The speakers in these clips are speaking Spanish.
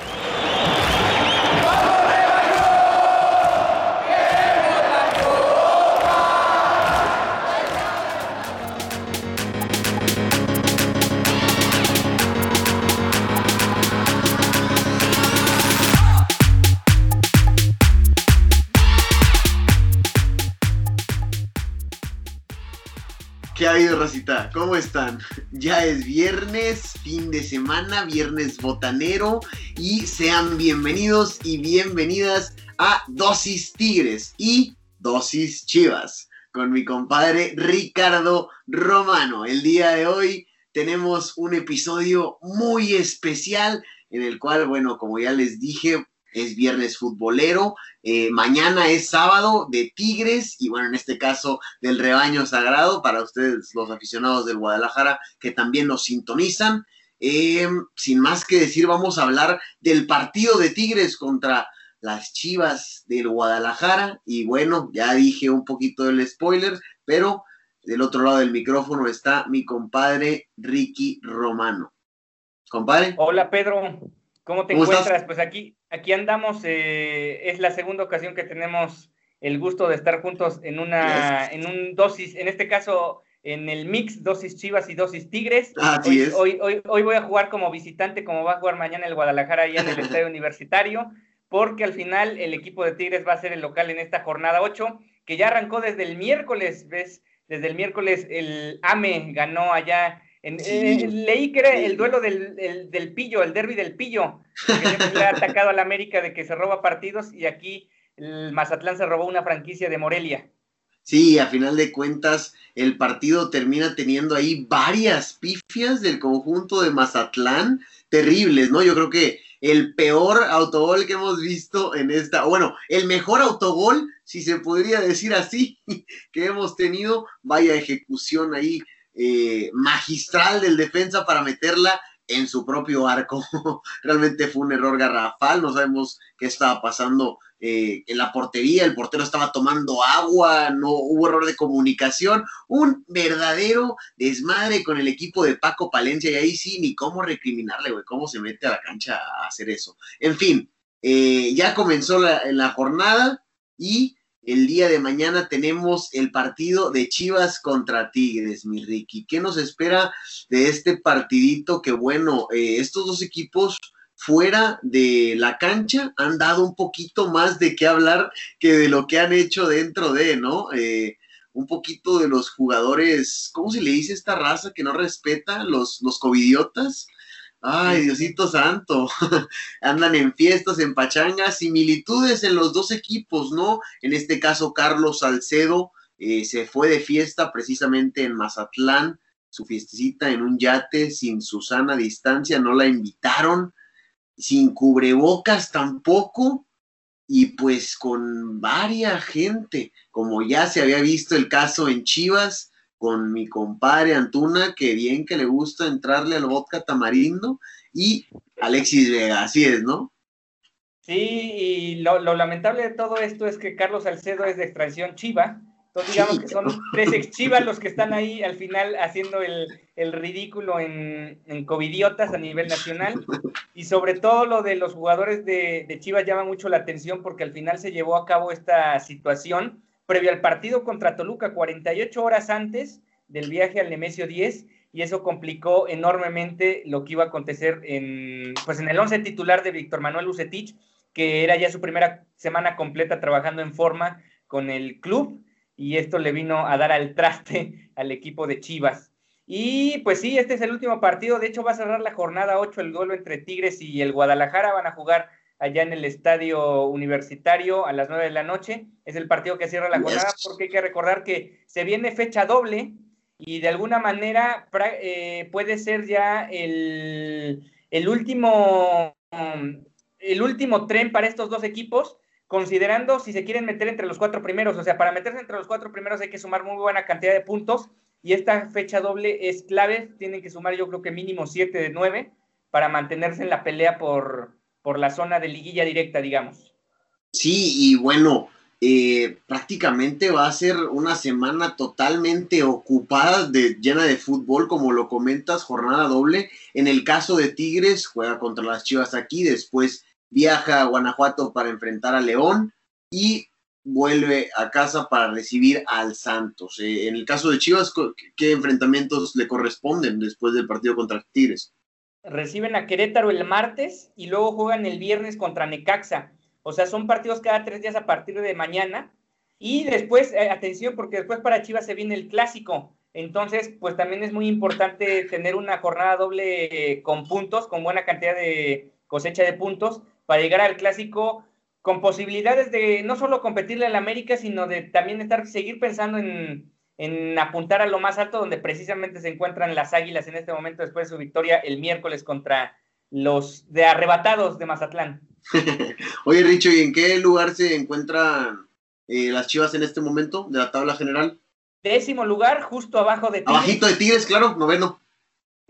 何? ¿Qué ha habido, Rosita? ¿Cómo están? Ya es viernes, fin de semana, viernes botanero y sean bienvenidos y bienvenidas a Dosis Tigres y Dosis Chivas con mi compadre Ricardo Romano. El día de hoy tenemos un episodio muy especial en el cual, bueno, como ya les dije, es viernes futbolero, eh, mañana es sábado de Tigres y bueno, en este caso del rebaño sagrado para ustedes los aficionados del Guadalajara que también nos sintonizan. Eh, sin más que decir, vamos a hablar del partido de Tigres contra las Chivas del Guadalajara y bueno, ya dije un poquito del spoiler, pero del otro lado del micrófono está mi compadre Ricky Romano. Compadre. Hola Pedro, ¿cómo te encuentras? Pues aquí aquí andamos, eh, es la segunda ocasión que tenemos el gusto de estar juntos en una, en un dosis, en este caso en el mix dosis Chivas y dosis Tigres. Así hoy, Hoy, hoy, voy a jugar como visitante, como va a jugar mañana el Guadalajara allá en el Estadio Universitario, porque al final el equipo de Tigres va a ser el local en esta jornada 8, que ya arrancó desde el miércoles, ¿ves? Desde el miércoles el AME ganó allá eh, leí que era el duelo del, pillo, el derby del pillo, que le ha atacado al América de que se roba partidos y aquí el Mazatlán se robó una franquicia de Morelia. Sí, a final de cuentas, el partido termina teniendo ahí varias pifias del conjunto de Mazatlán, terribles, ¿no? Yo creo que el peor autogol que hemos visto en esta, bueno, el mejor autogol, si se podría decir así, que hemos tenido, vaya ejecución ahí eh, magistral del defensa para meterla en su propio arco. Realmente fue un error garrafal, no sabemos qué estaba pasando eh, en la portería, el portero estaba tomando agua, no hubo error de comunicación, un verdadero desmadre con el equipo de Paco Palencia y ahí sí, ni cómo recriminarle, güey, cómo se mete a la cancha a hacer eso. En fin, eh, ya comenzó la, la jornada y el día de mañana tenemos el partido de Chivas contra Tigres, mi Ricky. ¿Qué nos espera de este partidito? Que bueno, eh, estos dos equipos fuera de la cancha han dado un poquito más de qué hablar que de lo que han hecho dentro de, ¿no? Eh, un poquito de los jugadores, ¿cómo se le dice esta raza que no respeta? Los, los covidiotas. Ay, Diosito Santo, andan en fiestas, en pachangas, similitudes en los dos equipos, ¿no? En este caso, Carlos Salcedo eh, se fue de fiesta precisamente en Mazatlán, su fiestecita en un yate sin Susana distancia, no la invitaron, sin cubrebocas tampoco, y pues con varia gente, como ya se había visto el caso en Chivas, con mi compadre Antuna, que bien que le gusta entrarle al vodka tamarindo, y Alexis Vega, así es, ¿no? Sí, y lo, lamentable de todo esto es que Carlos Salcedo es de extracción chiva, entonces digamos que son tres ex chivas los que están ahí al final haciendo el, ridículo en, en, covidiotas a nivel nacional, y sobre todo lo de los jugadores de, de Chivas llama mucho la atención porque al final se llevó a cabo esta situación previo al partido contra Toluca, 48 horas antes del viaje al Nemesio 10, y eso complicó enormemente lo que iba a acontecer en, pues en el 11 titular de Víctor Manuel Ucetich, que era ya su primera semana completa trabajando en forma con el club, y esto le vino a dar al traste al equipo de Chivas. Y pues sí, este es el último partido, de hecho va a cerrar la jornada 8 el duelo entre Tigres y el Guadalajara, van a jugar allá en el estadio universitario a las 9 de la noche. Es el partido que cierra la jornada porque hay que recordar que se viene fecha doble y de alguna manera eh, puede ser ya el, último el último tren para estos dos equipos, considerando si se quieren meter entre los cuatro primeros. O sea, para meterse entre los cuatro primeros hay que sumar muy buena cantidad de puntos y esta fecha doble es clave. Tienen que sumar yo creo que mínimo siete de nueve para mantenerse en la pelea por, por la zona de liguilla directa, digamos. Sí, y bueno, eh, prácticamente va a ser una semana totalmente ocupada, de, llena de fútbol, como lo comentas, jornada doble. En el caso de Tigres, juega contra las Chivas aquí, después viaja a Guanajuato para enfrentar a León y vuelve a casa para recibir al Santos. Eh, en el caso de Chivas, ¿qué enfrentamientos le corresponden después del partido contra Tigres? Reciben a Querétaro el martes y luego juegan el viernes contra Necaxa. O sea, son partidos cada tres días a partir de mañana. Y después, eh, atención, porque después para Chivas se viene el clásico. Entonces, pues también es muy importante tener una jornada doble con puntos, con buena cantidad de cosecha de puntos, para llegar al clásico con posibilidades de no solo competirle al América, sino de también estar, seguir pensando en, en apuntar a lo más alto, donde precisamente se encuentran las Águilas en este momento después de su victoria el miércoles contra los de arrebatados de Mazatlán. Oye, Richo, ¿y en qué lugar se encuentran eh, las Chivas en este momento de la tabla general? Décimo lugar, justo abajo de Tigres. Abajito de Tigres, claro, noveno.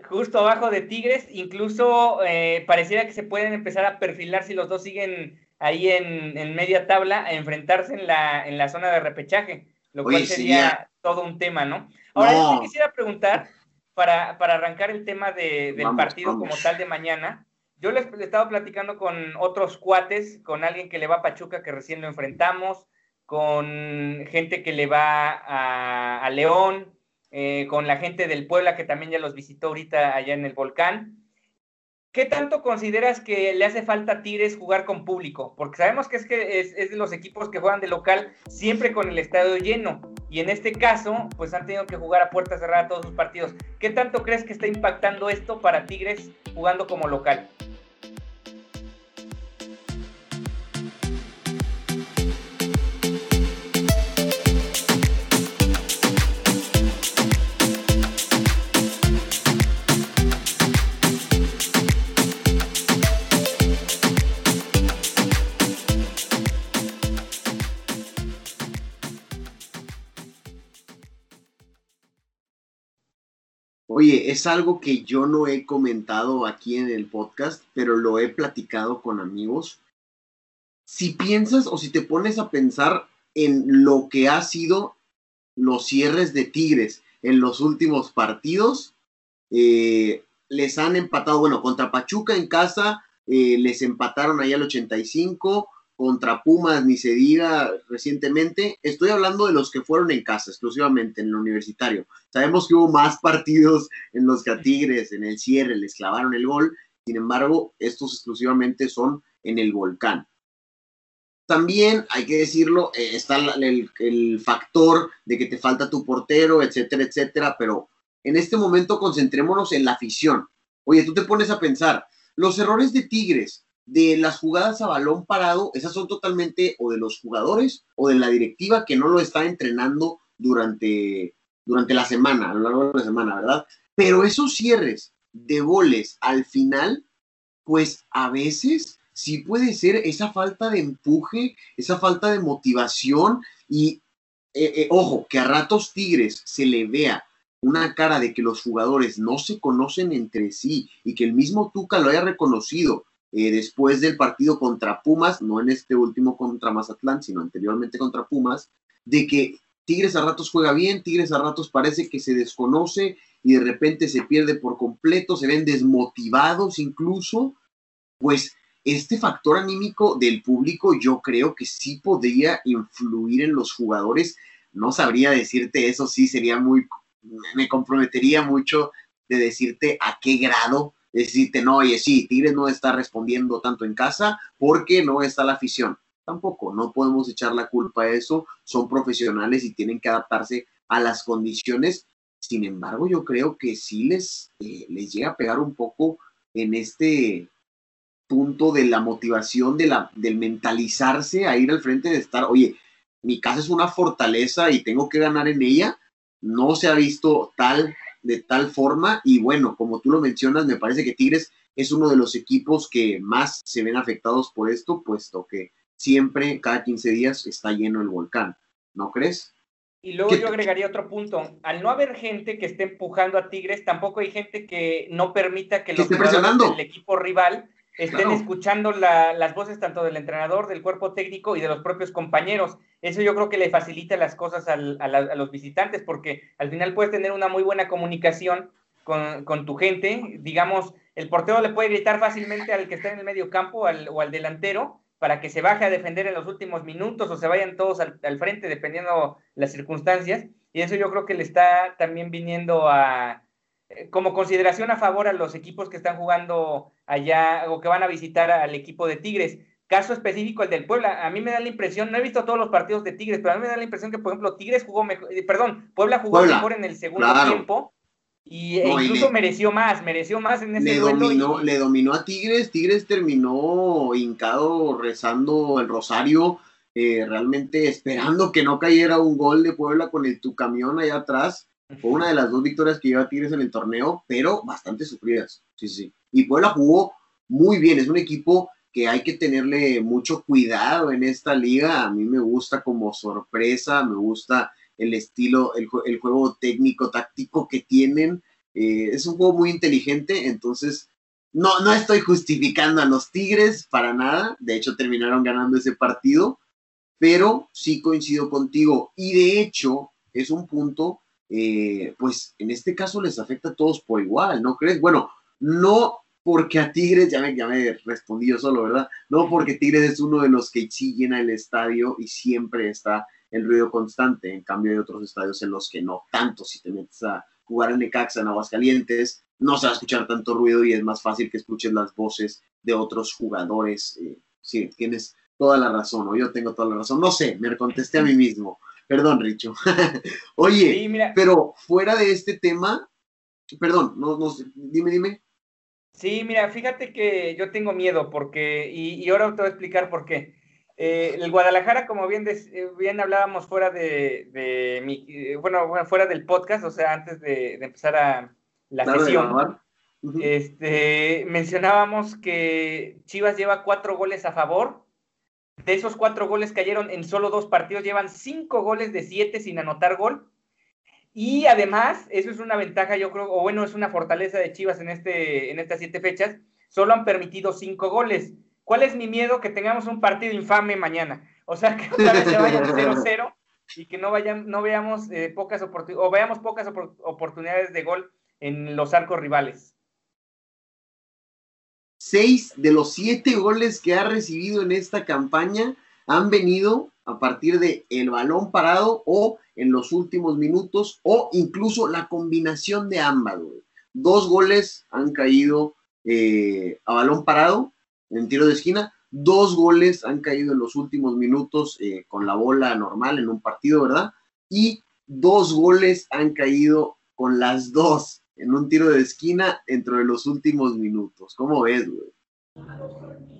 Justo abajo de Tigres, incluso eh, pareciera que se pueden empezar a perfilar si los dos siguen ahí en, media tabla a enfrentarse en la, en la zona de repechaje, lo cual sería todo un tema, ¿no? Ahora, yo quisiera preguntar, para, arrancar el tema del partido como tal de mañana, yo les, he estado platicando con otros cuates, con alguien que le va a Pachuca, que recién lo enfrentamos, con gente que le va a, León, eh, con la gente del Puebla, que también ya los visitó ahorita allá en el volcán. ¿Qué tanto consideras que le hace falta a Tigres jugar con público? Porque sabemos que es que es, es, de los equipos que juegan de local siempre con el estadio lleno. Y en este caso, pues han tenido que jugar a puerta cerrada todos sus partidos. ¿Qué tanto crees que está impactando esto para Tigres jugando como local? Es algo que yo no he comentado aquí en el podcast, pero lo he platicado con amigos. Si piensas o si te pones a pensar en lo que ha sido los cierres de Tigres en los últimos partidos, eh, les han empatado, bueno, contra Pachuca en casa, eh, les empataron ahí al 85, contra Pumas, ni se diga recientemente. Estoy hablando de los que fueron en casa, exclusivamente en el universitario. Sabemos que hubo más partidos en los que a Tigres en el cierre les clavaron el gol, sin embargo, estos exclusivamente son en el volcán. También hay que decirlo, eh, está el, el factor de que te falta tu portero, etcétera, etcétera, pero en este momento concentrémonos en la afición. Oye, tú te pones a pensar, los errores de Tigres de las jugadas a balón parado, esas son totalmente o de los jugadores o de la directiva que no lo está entrenando durante, durante la semana, a lo largo de la semana, ¿verdad? Pero esos cierres de goles al final, pues a veces sí puede ser esa falta de empuje, esa falta de motivación y, eh, eh, ojo, que a ratos Tigres se le vea una cara de que los jugadores no se conocen entre sí y que el mismo Tuca lo haya reconocido eh, después del partido contra Pumas, no en este último contra Mazatlán, sino anteriormente contra Pumas, de que Tigres a ratos juega bien, Tigres a ratos parece que se desconoce y de repente se pierde por completo, se ven desmotivados incluso, pues este factor anímico del público yo creo que sí podría influir en los jugadores. No sabría decirte eso, sí sería muy, me comprometería mucho de decirte a qué grado decirte, no, oye, sí, Tigres no está respondiendo tanto en casa porque no está la afición. Tampoco, no podemos echar la culpa a eso, son profesionales y tienen que adaptarse a las condiciones. Sin embargo, yo creo que sí les, eh, les llega a pegar un poco en este punto de la motivación, de la, del mentalizarse a ir al frente de estar, oye, mi casa es una fortaleza y tengo que ganar en ella. No se ha visto tal de tal forma y bueno, como tú lo mencionas, me parece que Tigres es uno de los equipos que más se ven afectados por esto, puesto que siempre, cada 15 días, está lleno el volcán, ¿no crees? Y luego yo agregaría otro punto. Al no haber gente que esté empujando a Tigres, tampoco hay gente que no permita que los jugadores del equipo rival estén escuchando las voces tanto del entrenador, del cuerpo técnico y de los propios compañeros. Eso yo creo que le facilita las cosas a, los visitantes, porque al final puedes tener una muy buena comunicación con, tu gente. Digamos, el portero le puede gritar fácilmente al que está en el medio campo o al delantero para que se baje a defender en los últimos minutos o se vayan todos al, frente, dependiendo las circunstancias. Y eso yo creo que le está también viniendo a, eh, como consideración a favor a los equipos que están jugando allá o que van a visitar al equipo de Tigres. Caso específico el del Puebla, a mí me da la impresión, no he visto todos los partidos de Tigres, pero a mí me da la impresión que, por ejemplo, Tigres jugó mejor, eh, perdón, Puebla jugó mejor en el segundo tiempo y e incluso mereció más, mereció más en ese le Dominó, Le dominó a Tigres, Tigres terminó hincado rezando el rosario, eh, realmente esperando que no cayera un gol de Puebla con el tu camión allá atrás. Fue una de las dos victorias que lleva Tigres en el torneo, pero bastante sufridas. Sí, sí. Y Puebla jugó muy bien, es un equipo que hay que tenerle mucho cuidado en esta liga. A mí me gusta como sorpresa, me gusta el estilo, el, juego técnico, táctico que tienen. Eh, es un juego muy inteligente, entonces no, no estoy justificando a los Tigres para nada. De hecho, terminaron ganando ese partido, pero sí coincido contigo. Y de hecho, es un punto, eh, pues en este caso les afecta a todos por igual, ¿no crees? Bueno, no porque a Tigres, ya me, ya me respondí yo solo, ¿verdad? No porque Tigres es uno de los que sí llena el estadio y siempre está el ruido constante, en cambio hay otros estadios en los que no tanto, si te metes a jugar en Necaxa, en Aguascalientes, no se va a escuchar tanto ruido y es más fácil que escuches las voces de otros jugadores. Eh, sí, tienes toda la razón, o yo tengo toda la razón, no sé, me contesté a mí mismo. Perdón, Richo. Oye, pero fuera de este tema, perdón, no, no, dime, dime. Sí, mira, fíjate que yo tengo miedo porque, y, y ahora te voy a explicar por qué. Eh, el Guadalajara, como bien, eh, bien hablábamos fuera de, mi, eh, bueno, fuera del podcast, o sea, antes de, empezar a la sesión, este, mencionábamos que Chivas lleva cuatro goles a favor. De esos cuatro goles cayeron en solo dos partidos, llevan cinco goles de siete sin anotar gol. Y además, eso es una ventaja, yo creo, o bueno, es una fortaleza de Chivas en, este, en estas siete fechas, solo han permitido cinco goles. ¿Cuál es mi miedo? Que tengamos un partido infame mañana. O sea, que se vayan 0-0 y que no, vayan, no veamos eh, pocas o veamos pocas oportunidades de gol en los arcos rivales. Seis de los siete goles que ha recibido en esta campaña han venido a partir de el balón parado o en los últimos minutos o incluso la combinación de ambas. Dos goles han caído eh, a balón parado en tiro de esquina. Dos goles han caído en los últimos minutos eh, con la bola normal en un partido, ¿verdad? Y dos goles han caído con las dos en un tiro de esquina dentro de los últimos minutos. ¿Cómo ves, güey?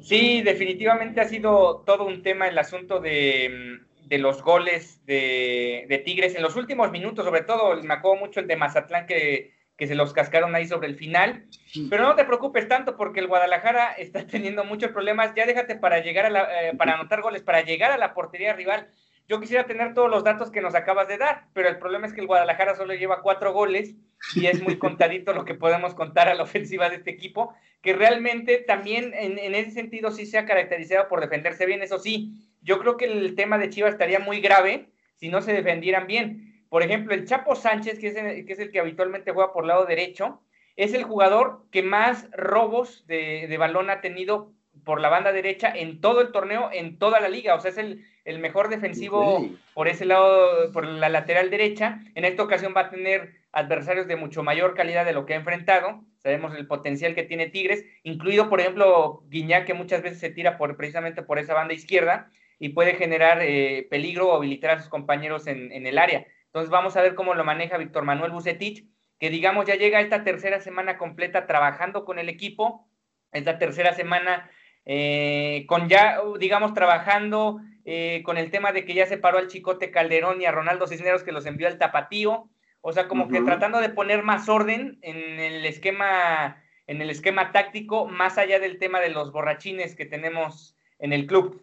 Sí, definitivamente ha sido todo un tema el asunto de, los goles de, de, Tigres en los últimos minutos, sobre todo me acuerdo mucho el de Mazatlán que que se los cascaron ahí sobre el final. Pero no te preocupes tanto porque el Guadalajara está teniendo muchos problemas. Ya déjate para llegar a la, eh, para anotar goles, para llegar a la portería rival. Yo quisiera tener todos los datos que nos acabas de dar, pero el problema es que el Guadalajara solo lleva cuatro goles y es muy contadito lo que podemos contar a la ofensiva de este equipo, que realmente también en, en ese sentido sí se ha caracterizado por defenderse bien. Eso sí, yo creo que el tema de Chivas estaría muy grave si no se defendieran bien por ejemplo, el Chapo Sánchez, que es, el, que es el que habitualmente juega por lado derecho, es el jugador que más robos de, balón ha tenido por la banda derecha en todo el torneo, en toda la liga. O sea, es el, mejor defensivo por ese lado, por la lateral derecha. En esta ocasión va a tener adversarios de mucho mayor calidad de lo que ha enfrentado. Sabemos el potencial que tiene Tigres, incluido, por ejemplo, Guiñac, que muchas veces se tira por, precisamente por esa banda izquierda y puede generar eh, peligro o habilitar a sus compañeros en, en el área. Entonces vamos a ver cómo lo maneja Víctor Manuel Bucetich, que digamos ya llega esta tercera semana completa trabajando con el equipo, esta tercera semana eh, con ya, digamos, trabajando eh, con el tema de que ya se paró al Chicote Calderón y a Ronaldo Cisneros que los envió al Tapatío, o sea, como que tratando de poner más orden en el esquema en el esquema táctico, más allá del tema de los borrachines que tenemos en el club.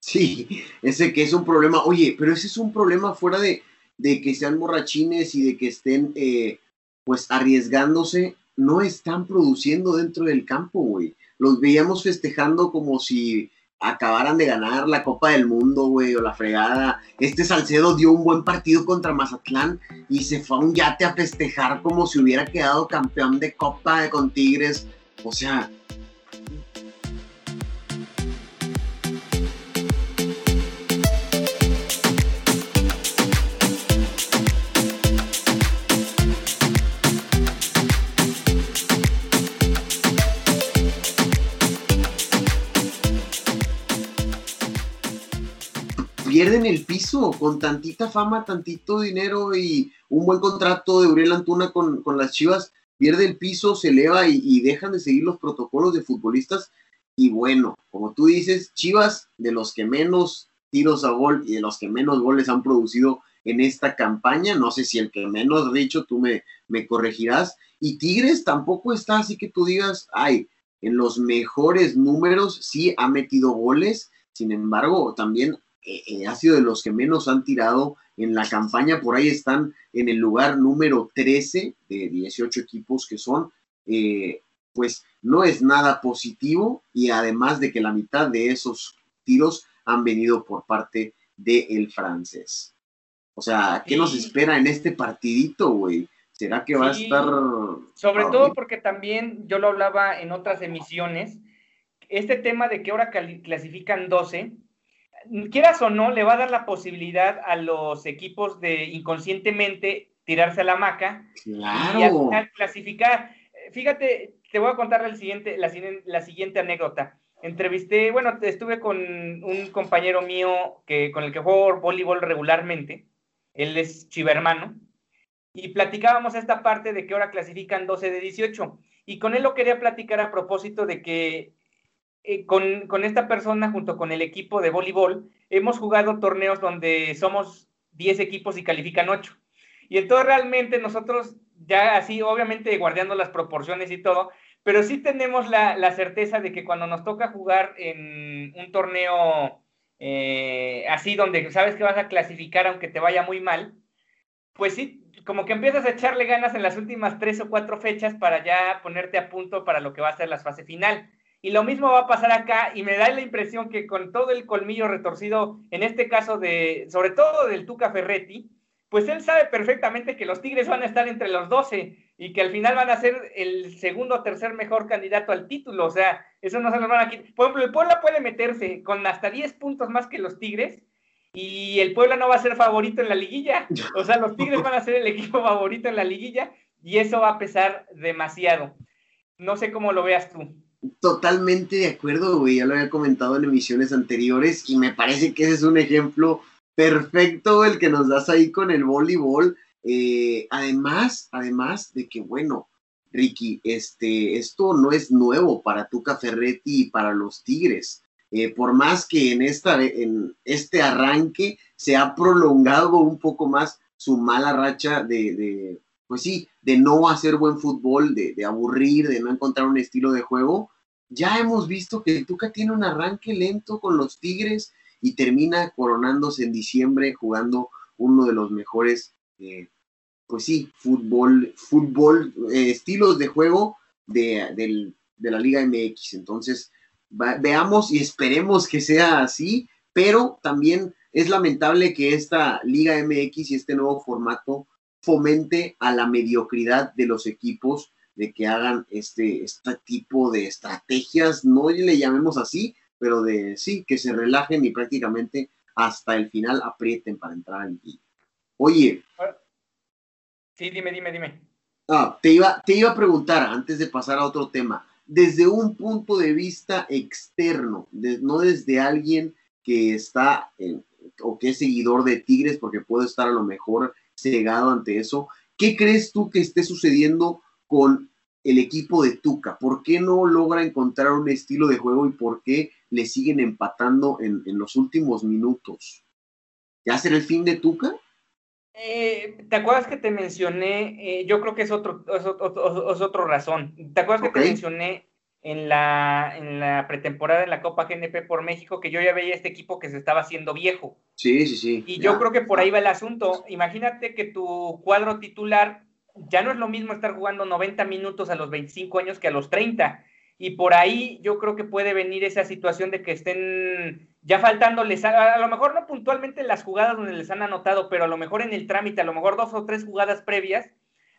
Sí, ese que es un problema. Oye, pero ese es un problema fuera de, de que sean borrachines y de que estén eh, pues arriesgándose. No están produciendo dentro del campo, güey. Los veíamos festejando como si acabaran de ganar la Copa del Mundo, güey, o la fregada. Este Salcedo dio un buen partido contra Mazatlán y se fue a un yate a festejar como si hubiera quedado campeón de Copa con Tigres. O sea, pierden el piso con tantita fama, tantito dinero y un buen contrato de Uriel Antuna con, las Chivas, pierde el piso, se eleva y, dejan de seguir los protocolos de futbolistas. Y bueno, como tú dices, Chivas, de los que menos tiros a gol y de los que menos goles han producido en esta campaña, no sé si el que menos, dicho, tú me, me corregirás. Y Tigres tampoco está así que tú digas, ay, en los mejores números sí ha metido goles, sin embargo, también eh, ha sido de los que menos han tirado en la campaña. Por ahí están en el lugar número 13 de 18 equipos que son. Eh, pues no es nada positivo y además de que la mitad de esos tiros han venido por parte del francés. O sea, ¿qué nos espera en este partidito, güey? ¿Será que va a estar... Sobre todo porque también yo lo hablaba en otras emisiones, este tema de que ahora clasifican 12, quieras o no, le va a dar la posibilidad a los equipos de inconscientemente tirarse a la maca y al final clasificar. Fíjate, te voy a contar el siguiente, la, la, siguiente anécdota. Entrevisté, bueno, estuve con un compañero mío que, con el que juego voleibol regularmente. Él es chivermano. Y platicábamos esta parte de que ahora clasifican 12 de 18. Y con él lo quería platicar a propósito de que eh, con, esta persona, junto con el equipo de voleibol, hemos jugado torneos donde somos 10 equipos y califican 8. Y entonces realmente nosotros, ya así, obviamente guardando las proporciones y todo, pero sí tenemos la, certeza de que cuando nos toca jugar en un torneo eh, así, donde sabes que vas a clasificar aunque te vaya muy mal, pues sí, como que empiezas a echarle ganas en las últimas tres o cuatro fechas para ya ponerte a punto para lo que va a ser la fase final. Y lo mismo va a pasar acá y me da la impresión que con todo el colmillo retorcido, en este caso de, sobre todo del Tuca Ferretti, pues él sabe perfectamente que los Tigres van a estar entre los 12 y que al final van a ser el segundo o tercer mejor candidato al título. O sea, eso no se lo van a quitar. Por ejemplo, el Puebla puede meterse con hasta 10 puntos más que los Tigres y el Puebla no va a ser favorito en la liguilla. O sea, los Tigres van a ser el equipo favorito en la liguilla y eso va a pesar demasiado. No sé cómo lo veas tú. Totalmente de acuerdo, güey. Ya lo había comentado en emisiones anteriores y me parece que ese es un ejemplo perfecto el que nos das ahí con el voleibol. Eh, además, además de que, bueno, Ricky, este, esto no es nuevo para Tuca Ferretti y para los Tigres. Eh, por más que en, esta, en este arranque se ha prolongado un poco más su mala racha de pues sí, de no hacer buen fútbol, de, aburrir, de no encontrar un estilo de juego, ya hemos visto que el Tuca tiene un arranque lento con los Tigres y termina coronándose en diciembre jugando uno de los mejores, eh, pues sí, fútbol, fútbol, eh, estilos de juego de, la Liga MX. Entonces, veamos y esperemos que sea así, pero también es lamentable que esta Liga MX y este nuevo formato fomente a la mediocridad de los equipos de que hagan este, este tipo de estrategias, no le llamemos así, pero de sí, que se relajen y prácticamente hasta el final aprieten para entrar al Oye. Sí, dime, dime, dime. Ah, te iba, te iba a preguntar antes de pasar a otro tema, desde un punto de vista externo, no desde alguien que está o que es seguidor de Tigres, porque puede estar a lo mejor cegado ante eso. ¿Qué crees tú que esté sucediendo con el equipo de Tuca? ¿Por qué no logra encontrar un estilo de juego y por qué le siguen empatando en, los últimos minutos? ¿Ya será el fin de Tuca? Eh, ¿Te acuerdas que te mencioné? Eh, yo creo que es otro, es otro, razón. ¿Te acuerdas que te mencioné en la, en la pretemporada en la Copa GNP por México que yo ya veía este equipo que se estaba haciendo viejo? Sí, sí, sí. Y yo creo que por ahí va el asunto. Imagínate que tu cuadro titular ya no es lo mismo estar jugando 90 minutos a los 25 años que a los 30. Y por ahí yo creo que puede venir esa situación de que estén ya faltándoles, a, a, lo mejor no puntualmente en las jugadas donde les han anotado, pero a lo mejor en el trámite, a lo mejor dos o tres jugadas previas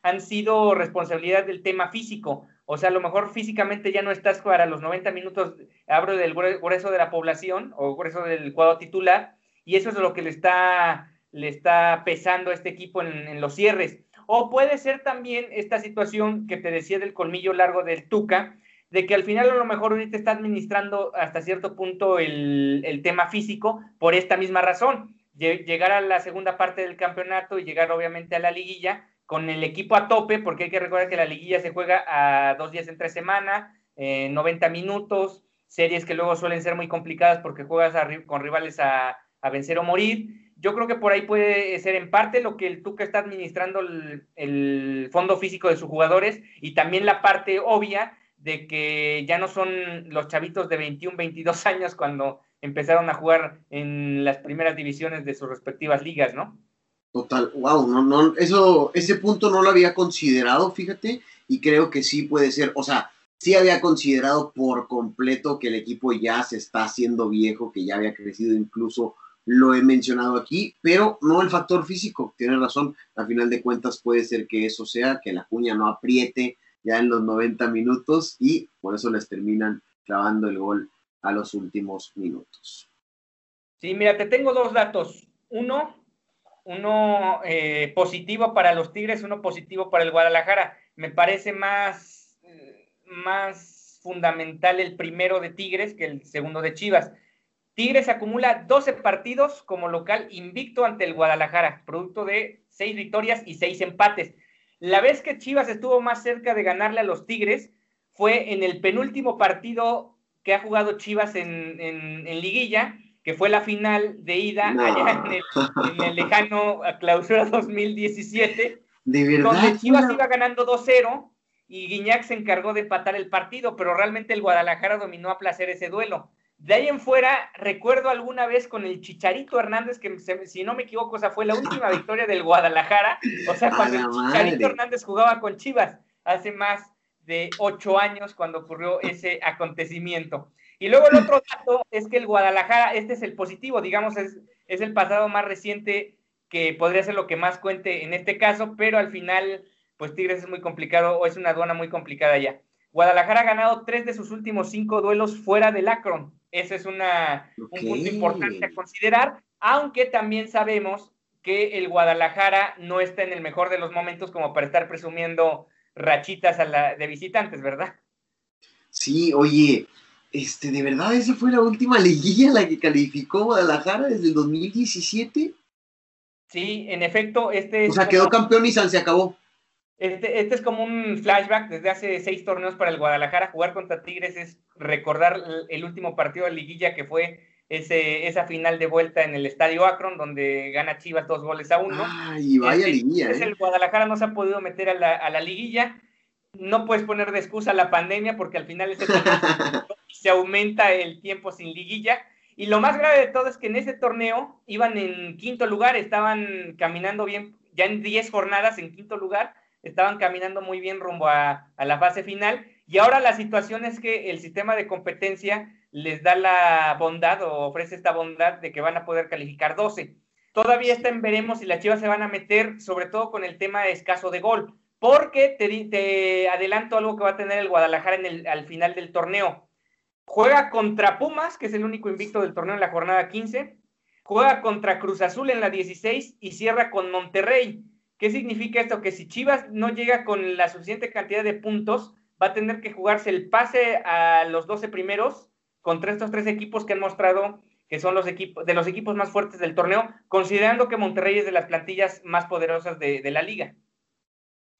han sido responsabilidad del tema físico. O sea, a lo mejor físicamente ya no estás para los 90 minutos, abro del grueso de la población o grueso del cuadro titular, y eso es lo que le está, le está pesando a este equipo en, los cierres. O puede ser también esta situación que te decía del colmillo largo del Tuca, de que al final a lo mejor ahorita está administrando hasta cierto punto el, el tema físico por esta misma razón. Llegar a la segunda parte del campeonato y llegar obviamente a la liguilla con el equipo a tope, porque hay que recordar que la liguilla se juega a dos días entre semana, eh, 90 minutos, series que luego suelen ser muy complicadas porque juegas con rivales a, a vencer o morir yo creo que por ahí puede ser en parte lo que el Tuca está administrando el, fondo físico de sus jugadores y también la parte obvia de que ya no son los chavitos de 21, 22 años cuando empezaron a jugar en las primeras divisiones de sus respectivas ligas, ¿no? Total, wow, no, no, eso, ese punto no lo había considerado, fíjate, y creo que sí puede ser, o sea, sí había considerado por completo que el equipo ya se está haciendo viejo, que ya había crecido incluso lo he mencionado aquí, pero no el factor físico, tiene razón, al final de cuentas puede ser que eso sea, que la cuña no apriete ya en los 90 minutos y por eso les terminan clavando el gol a los últimos minutos. Sí, mira, te tengo dos datos. Uno, uno eh, positivo para los Tigres, uno positivo para el Guadalajara. Me parece más, más fundamental el primero de Tigres que el segundo de Chivas. Tigres acumula 12 partidos como local invicto ante el Guadalajara, producto de 6 victorias y 6 empates. La vez que Chivas estuvo más cerca de ganarle a los Tigres fue en el penúltimo partido que ha jugado Chivas en, en, liguilla, que fue la final de ida allá en el, lejano clausura 2017, ¿De verdad? donde Chivas iba ganando 2-0 y Guiñac se encargó de empatar el partido, pero realmente el Guadalajara dominó a placer ese duelo. De ahí en fuera, recuerdo alguna vez con el Chicharito Hernández, que si no me equivoco, o sea, fue la última victoria del Guadalajara, o sea, cuando el Chicharito Hernández jugaba con Chivas, hace más de ocho años cuando ocurrió ese acontecimiento. Y luego el otro dato es que el Guadalajara, este es el positivo, digamos, es, es el pasado más reciente que podría ser lo que más cuente en este caso, pero al final, pues Tigres es muy complicado o es una aduana muy complicada ya. Guadalajara ha ganado tres de sus últimos cinco duelos fuera del Akron. Ese es una, un punto importante a considerar, aunque también sabemos que el Guadalajara no está en el mejor de los momentos como para estar presumiendo rachitas a la, de visitantes, ¿verdad? Sí, oye, este, ¿de verdad esa fue la última liguilla la que calificó Guadalajara desde el 2017? Sí, en efecto, este... O sea, quedó campeón y se acabó. Este, este, es como un flashback desde hace seis torneos para el Guadalajara. Jugar contra Tigres es recordar el último partido de liguilla que fue ese, esa final de vuelta en el Estadio Akron, donde gana Chivas dos goles a uno. Ay, vaya este, liguilla. ¿eh? El Guadalajara no se ha podido meter a la, a la, liguilla. No puedes poner de excusa la pandemia porque al final ese se aumenta el tiempo sin liguilla. Y lo más grave de todo es que en ese torneo iban en quinto lugar, estaban caminando bien, ya en diez jornadas en quinto lugar estaban caminando muy bien rumbo a, la fase final y ahora la situación es que el sistema de competencia les da la bondad o ofrece esta bondad de que van a poder calificar 12. Todavía está en veremos si las Chivas se van a meter, sobre todo con el tema escaso de gol, porque te, te adelanto algo que va a tener el Guadalajara en el, al final del torneo. Juega contra Pumas, que es el único invicto del torneo en la jornada 15, juega contra Cruz Azul en la 16 y cierra con Monterrey. ¿Qué significa esto? Que si Chivas no llega con la suficiente cantidad de puntos, va a tener que jugarse el pase a los 12 primeros contra estos tres equipos que han mostrado que son los equipos de los equipos más fuertes del torneo, considerando que Monterrey es de las plantillas más poderosas de, de la liga.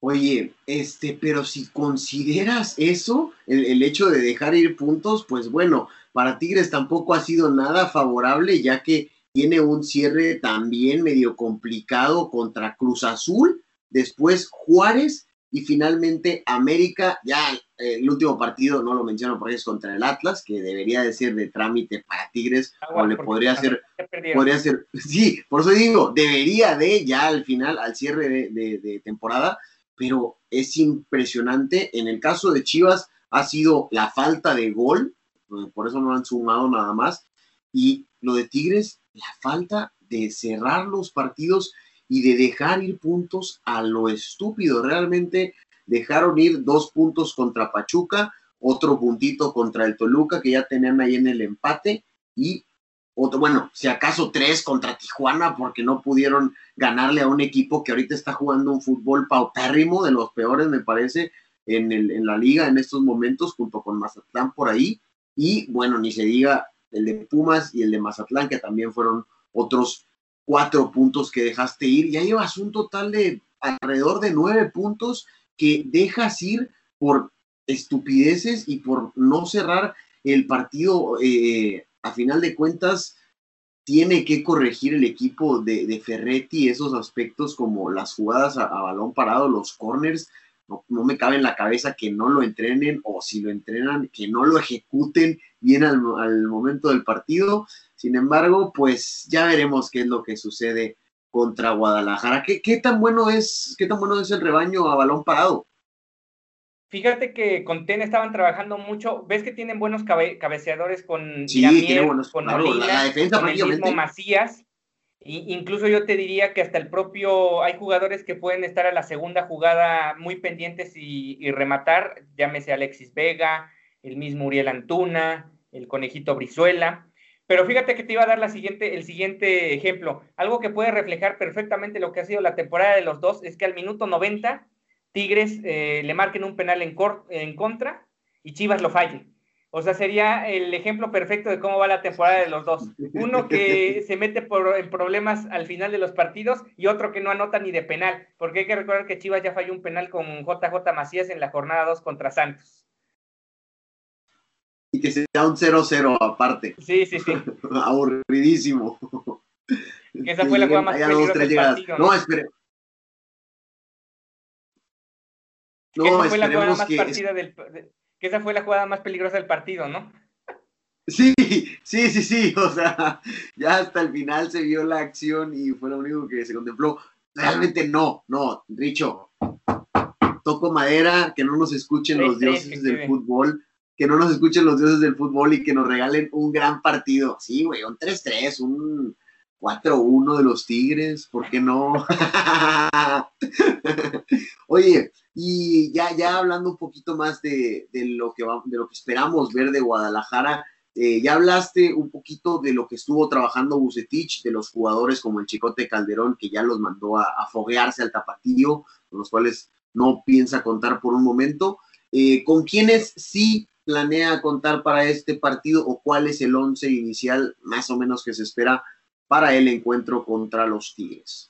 Oye, este, pero si consideras eso, el, el, hecho de dejar ir puntos, pues bueno, para Tigres tampoco ha sido nada favorable, ya que tiene un cierre también medio complicado contra Cruz Azul, después Juárez y finalmente América, ya eh, el último partido no lo menciono porque es contra el Atlas, que debería de ser de trámite para Tigres, ah, o le podría ser, podría ser, sí, por eso digo, debería de ya al final, al cierre de, temporada, pero es impresionante. En el caso de Chivas ha sido la falta de gol, eh, por eso no han sumado nada más, y lo de Tigres, la falta de cerrar los partidos y de dejar ir puntos a lo estúpido. Realmente dejaron ir dos puntos contra Pachuca, otro puntito contra el Toluca que ya tenían ahí en el empate y otro, bueno, si acaso tres contra Tijuana porque no pudieron ganarle a un equipo que ahorita está jugando un fútbol paupérrimo, de los peores me parece, en, el, la liga en estos momentos, junto con Mazatlán por ahí. Y bueno, ni se diga el de Pumas y el de Mazatlán, que también fueron otros cuatro puntos que dejaste ir. Ya llevas un total de alrededor de nueve puntos que dejas ir por estupideces y por no cerrar el partido. Eh, a final de cuentas, tiene que corregir el equipo de, Ferretti esos aspectos como las jugadas a, balón parado, los corners. No, me cabe en la cabeza que no lo entrenen o si lo entrenan, que no lo ejecuten bien al, al momento del partido. Sin embargo, pues ya veremos qué es lo que sucede contra Guadalajara. ¿Qué, qué tan bueno es, qué tan bueno es el rebaño a balón parado? Fíjate que con TEN estaban trabajando mucho. Ves que tienen buenos cabeceadores con sí, buenos, con la, defensa con el mismo Macías. incluso yo te diría que hasta el propio hay jugadores que pueden estar a la segunda jugada muy pendientes y, y rematar. Llámese Alexis Vega, el mismo Uriel Antuna, el conejito Brizuela. Pero fíjate que te iba a dar la siguiente, el siguiente ejemplo. Algo que puede reflejar perfectamente lo que ha sido la temporada de los dos es que al minuto 90 Tigres eh, le marquen un penal en, en contra y Chivas lo falle. O sea, sería el ejemplo perfecto de cómo va la temporada de los dos. Uno que se mete por, en problemas al final de los partidos y otro que no anota ni de penal, porque hay que recordar que Chivas ya falló un penal con JJ Macías en la jornada 2 contra Santos y que sea un 0-0 aparte. Sí, sí, sí. Aburridísimo. Que esa fue la jugada más peligrosa del partido. No, espere. No, que esa fue la jugada más partida del que esa fue la jugada más peligrosa del partido, ¿no? Sí, sí, sí, sí, o sea, ya hasta el final se vio la acción y fue lo único que se contempló. Realmente no, no, Richo, toco madera, que no nos escuchen los dioses del fútbol, que no nos escuchen los dioses del fútbol y que nos regalen un gran partido. Sí, güey, un 3-3, un 4-1 de los Tigres, ¿por qué no? Oye, y ya, ya hablando un poquito más de, lo, que de lo que esperamos ver de Guadalajara, eh, ya hablaste un poquito de lo que estuvo trabajando Bucetich, de los jugadores como el Chicote Calderón, que ya los mandó a, a foguearse al tapatío, con los cuales no piensa contar por un momento. Eh, ¿Con quiénes sí planea contar para este partido o cuál es el once inicial más o menos que se espera para el encuentro contra los Tigres?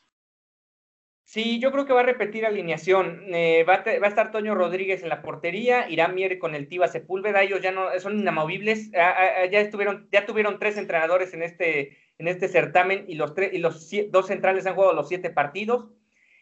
Sí, yo creo que va a repetir alineación. Eh, va, a estar Toño Rodríguez en la portería, Irán Mier con el Tiva Sepúlveda, ellos ya no son inamovibles, ah, ah, ah, ya estuvieron, ya tuvieron tres entrenadores en este, en este certamen y los tres, y los dos centrales han jugado los siete partidos.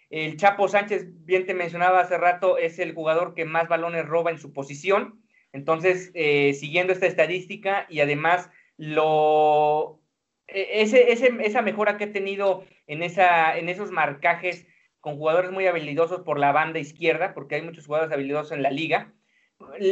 El Chapo Sánchez, bien te mencionaba hace rato, es el jugador que más balones roba en su posición. Entonces, eh, siguiendo esta estadística y además lo, e, ese, esa mejora que ha tenido en, esa, en esos marcajes con jugadores muy habilidosos por la banda izquierda, porque hay muchos jugadores habilidosos en la liga,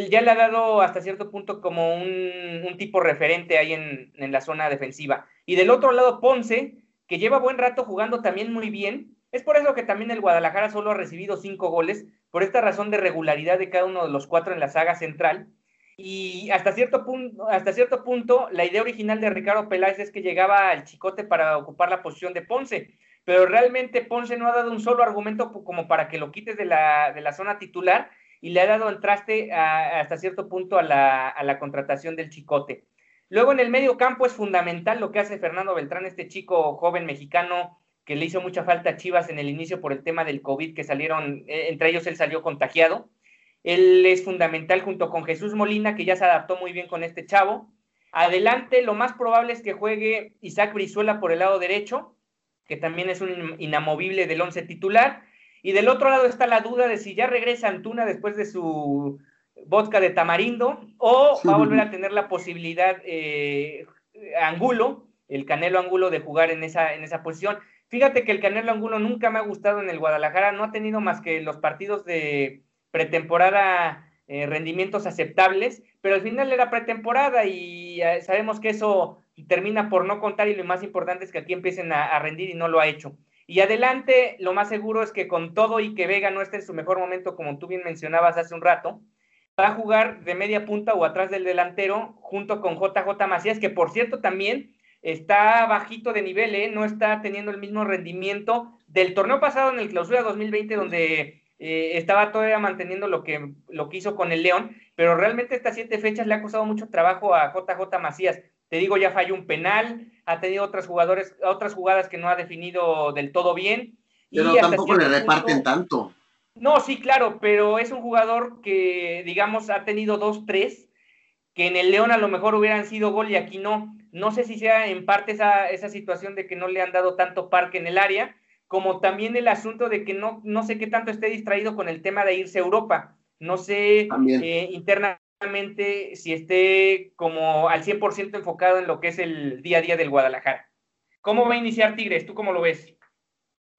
ya le ha dado hasta cierto punto como un, tipo referente ahí en, en, la zona defensiva. Y del otro lado, Ponce, que lleva buen rato jugando también muy bien. Es por eso que también el Guadalajara solo ha recibido cinco goles, por esta razón de regularidad de cada uno de los cuatro en la saga central. Y hasta cierto, punto, hasta cierto punto, la idea original de Ricardo Peláez es que llegaba al chicote para ocupar la posición de Ponce, pero realmente Ponce no ha dado un solo argumento como para que lo quites de la, de la zona titular y le ha dado el traste hasta cierto punto a la, a la contratación del chicote. Luego en el medio campo es fundamental lo que hace Fernando Beltrán, este chico joven mexicano que le hizo mucha falta a Chivas en el inicio por el tema del COVID, que salieron, eh, entre ellos él salió contagiado. Él es fundamental junto con Jesús Molina, que ya se adaptó muy bien con este chavo. Adelante, lo más probable es que juegue Isaac Brizuela por el lado derecho, que también es un inamovible del once titular. Y del otro lado está la duda de si ya regresa Antuna después de su vodka de tamarindo o va a volver a tener la posibilidad eh, Angulo, el Canelo Angulo, de jugar en esa, en esa posición. Fíjate que el Canelo Angulo nunca me ha gustado en el Guadalajara, no ha tenido más que los partidos de pretemporada eh, rendimientos aceptables, pero al final era pretemporada y eh, sabemos que eso termina por no contar y lo más importante es que aquí empiecen a, rendir y no lo ha hecho. Y adelante, lo más seguro es que con todo y que Vega no esté en su mejor momento, como tú bien mencionabas hace un rato, va a jugar de media punta o atrás del delantero junto con JJ Macías, que por cierto también está bajito de nivel, ¿eh? no está teniendo el mismo rendimiento del torneo pasado en el clausura 2020, donde eh, estaba todavía manteniendo lo que, lo que hizo con el León, pero realmente estas siete fechas le ha costado mucho trabajo a JJ Macías. Te digo, ya falló un penal, ha tenido otras jugadores, otras jugadas que no ha definido del todo bien. Pero tampoco le reparten tanto. No, sí, claro, pero es un jugador que, digamos, ha tenido dos, tres, que en el León a lo mejor hubieran sido gol y aquí no. No sé si sea en parte esa, esa situación de que no le han dado tanto parque en el área, como también el asunto de que no, no sé qué tanto esté distraído con el tema de irse a Europa. No sé eh, internamente si esté como al 100% enfocado en lo que es el día a día del Guadalajara. ¿Cómo va a iniciar Tigres? ¿Tú cómo lo ves?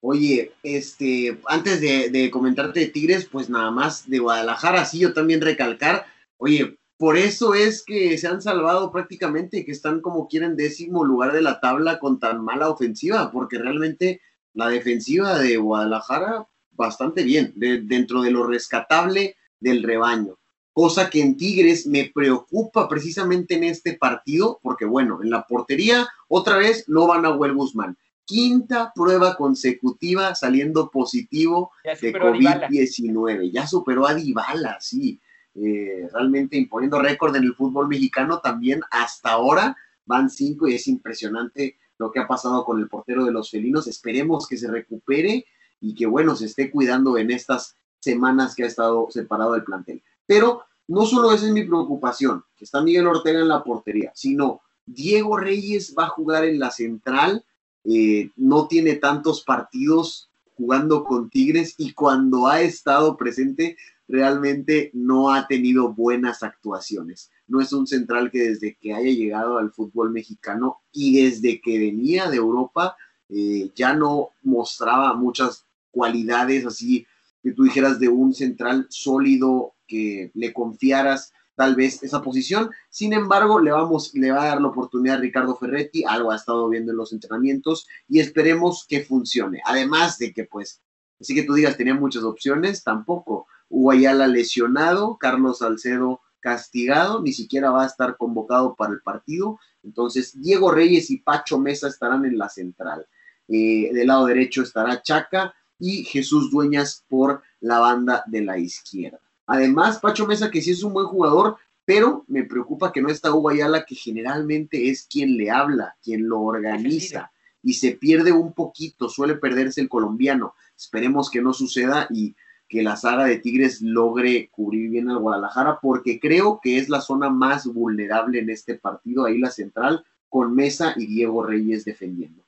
Oye, este, antes de, de comentarte de Tigres, pues nada más de Guadalajara, sí, yo también recalcar, oye, por eso es que se han salvado prácticamente, que están como quieren décimo lugar de la tabla con tan mala ofensiva, porque realmente la defensiva de Guadalajara bastante bien, dentro de lo rescatable del rebaño. Cosa que en Tigres me preocupa precisamente en este partido, porque bueno, en la portería otra vez no van a Huel Guzmán. Quinta prueba consecutiva saliendo positivo de COVID-19. Ya superó a Dybala, sí. Eh, realmente imponiendo récord en el fútbol mexicano también hasta ahora van cinco y es impresionante lo que ha pasado con el portero de los felinos. Esperemos que se recupere y que, bueno, se esté cuidando en estas semanas que ha estado separado del plantel. Pero no solo esa es mi preocupación, que está Miguel Ortega en la portería, sino Diego Reyes va a jugar en la central, eh, no tiene tantos partidos jugando con Tigres y cuando ha estado presente realmente no ha tenido buenas actuaciones. No es un central que desde que haya llegado al fútbol mexicano y desde que venía de Europa eh, ya no mostraba muchas cualidades así que tú dijeras de un central sólido que le confiaras tal vez esa posición. Sin embargo, le, vamos, le va a dar la oportunidad a Ricardo Ferretti, algo ha estado viendo en los entrenamientos y esperemos que funcione. Además de que, pues, así que tú digas, tenía muchas opciones, tampoco. Guayala lesionado, Carlos Salcedo castigado, ni siquiera va a estar convocado para el partido. Entonces, Diego Reyes y Pacho Mesa estarán en la central. Eh, del lado derecho estará Chaca y Jesús Dueñas por la banda de la izquierda. Además, Pacho Mesa, que sí es un buen jugador, pero me preocupa que no está Hugo Ayala, que generalmente es quien le habla, quien lo organiza, y se pierde un poquito, suele perderse el colombiano. Esperemos que no suceda y que la saga de Tigres logre cubrir bien al Guadalajara, porque creo que es la zona más vulnerable en este partido, ahí la central, con Mesa y Diego Reyes defendiendo.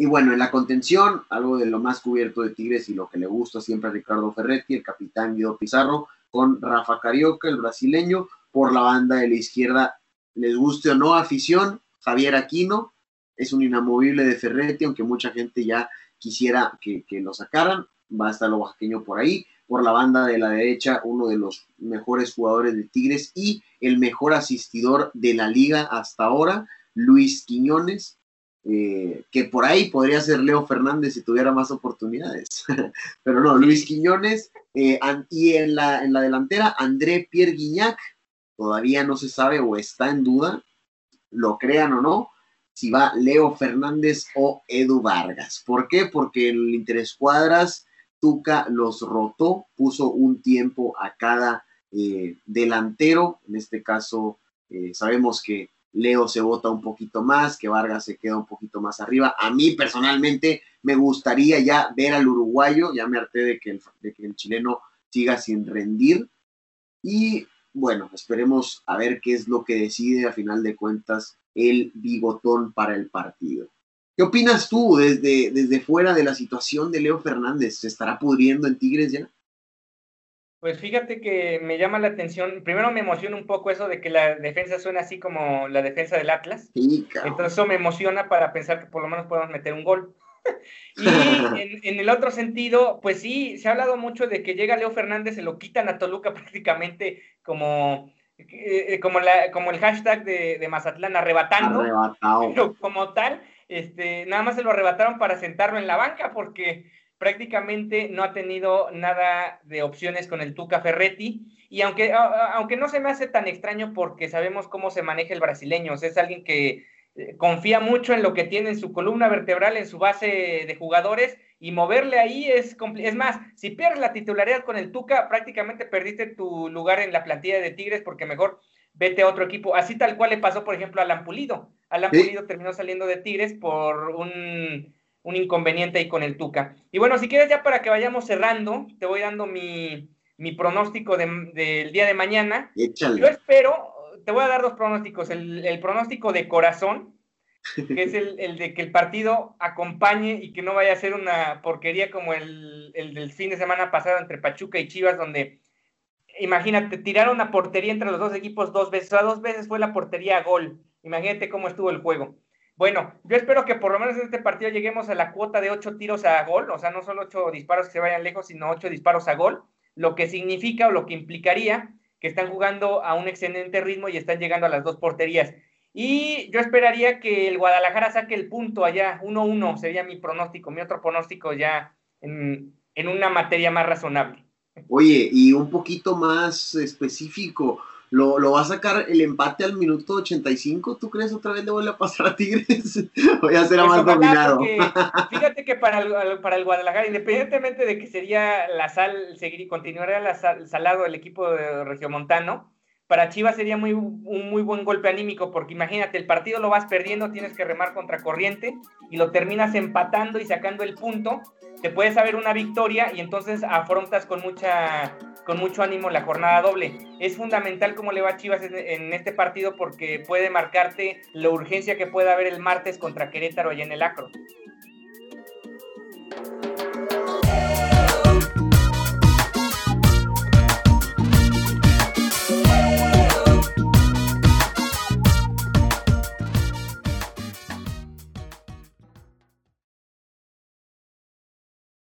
Y bueno, en la contención, algo de lo más cubierto de Tigres y lo que le gusta siempre a Ricardo Ferretti, el capitán Guido Pizarro, con Rafa Carioca, el brasileño, por la banda de la izquierda, les guste o no afición, Javier Aquino, es un inamovible de Ferretti, aunque mucha gente ya quisiera que, que lo sacaran, va a estar lo oaxaqueño por ahí. Por la banda de la derecha, uno de los mejores jugadores de Tigres y el mejor asistidor de la liga hasta ahora, Luis Quiñones, eh, que por ahí podría ser Leo Fernández si tuviera más oportunidades. Pero no, Luis Quiñones eh, y en la, en la delantera, André Pierre Guignac, todavía no se sabe o está en duda, lo crean o no, si va Leo Fernández o Edu Vargas. ¿Por qué? Porque el Interescuadras Tuca los rotó, puso un tiempo a cada eh, delantero, en este caso sabemos que Leo se vota un poquito más, que Vargas se queda un poquito más arriba. A mí personalmente me gustaría ya ver al uruguayo, ya me harté de que el, de que el chileno siga sin rendir. Y bueno, esperemos a ver qué es lo que decide a final de cuentas el bigotón para el partido. ¿Qué opinas tú desde, desde fuera de la situación de Leo Fernández? ¿Se estará pudriendo en Tigres ya? Pues fíjate que me llama la atención, primero me emociona un poco eso de que la defensa suena así como la defensa del Atlas. Entonces eso me emociona para pensar que por lo menos podemos meter un gol. y en, el otro sentido, pues sí, se ha hablado mucho de que llega Leo Fernández, se lo quitan a Toluca prácticamente como, eh, como, la, como el hashtag de, Mazatlán, arrebatando. Pero como tal, este, nada más se lo arrebataron para sentarlo en la banca porque prácticamente no ha tenido nada de opciones con el Tuca Ferretti. Y aunque, aunque no se me hace tan extraño porque sabemos cómo se maneja el brasileño, es alguien que eh, confía mucho en lo que tiene en su columna vertebral, en su base de jugadores, y moverle ahí es Es más, si pierdes la titularidad con el Tuca, prácticamente perdiste tu lugar en la plantilla de Tigres porque mejor vete a otro equipo. Así tal cual le pasó, por ejemplo, a Alan Pulido. Alan Pulido terminó saliendo de Tigres por un un inconveniente ahí con el Tuca. Y bueno, si quieres ya para que vayamos cerrando, te voy dando mi, pronóstico del día de mañana. Yo espero, te voy a dar dos pronósticos. El, pronóstico de corazón, que es el, de que el partido acompañe y que no vaya a ser una porquería como el, el del fin de semana pasado entre Pachuca y Chivas, donde, imagínate, tiraron a portería entre los dos equipos dos veces, o sea, dos veces fue la portería a gol. Imagínate cómo estuvo el juego. Bueno, yo espero que por lo menos en este partido lleguemos a la cuota de ocho tiros a gol, o sea, no solo ocho disparos que se vayan lejos, sino ocho disparos a gol, lo que significa o lo que implicaría que están jugando a un excelente ritmo y están llegando a las dos porterías. Y yo esperaría que el Guadalajara saque el punto allá, 1-1 sería mi pronóstico, mi otro pronóstico ya en, en una materia más razonable. Oye, y un poquito más específico, lo, va a sacar el empate al minuto 85. ¿Tú crees otra vez le vuelve a pasar a Tigres? Voy a ser pues más dominado. fíjate que para el, para el Guadalajara, independientemente de que sería la sal, seguir, continuaría la sal, salado el equipo de Regiomontano, para Chivas sería muy, un muy buen golpe anímico, porque imagínate, el partido lo vas perdiendo, tienes que remar contra corriente y lo terminas empatando y sacando el punto. Te puedes saber una victoria y entonces afrontas con mucha con mucho ánimo la jornada doble. Es fundamental cómo le va a Chivas en, este partido porque puede marcarte la urgencia que pueda haber el martes contra Querétaro allá en el Acro.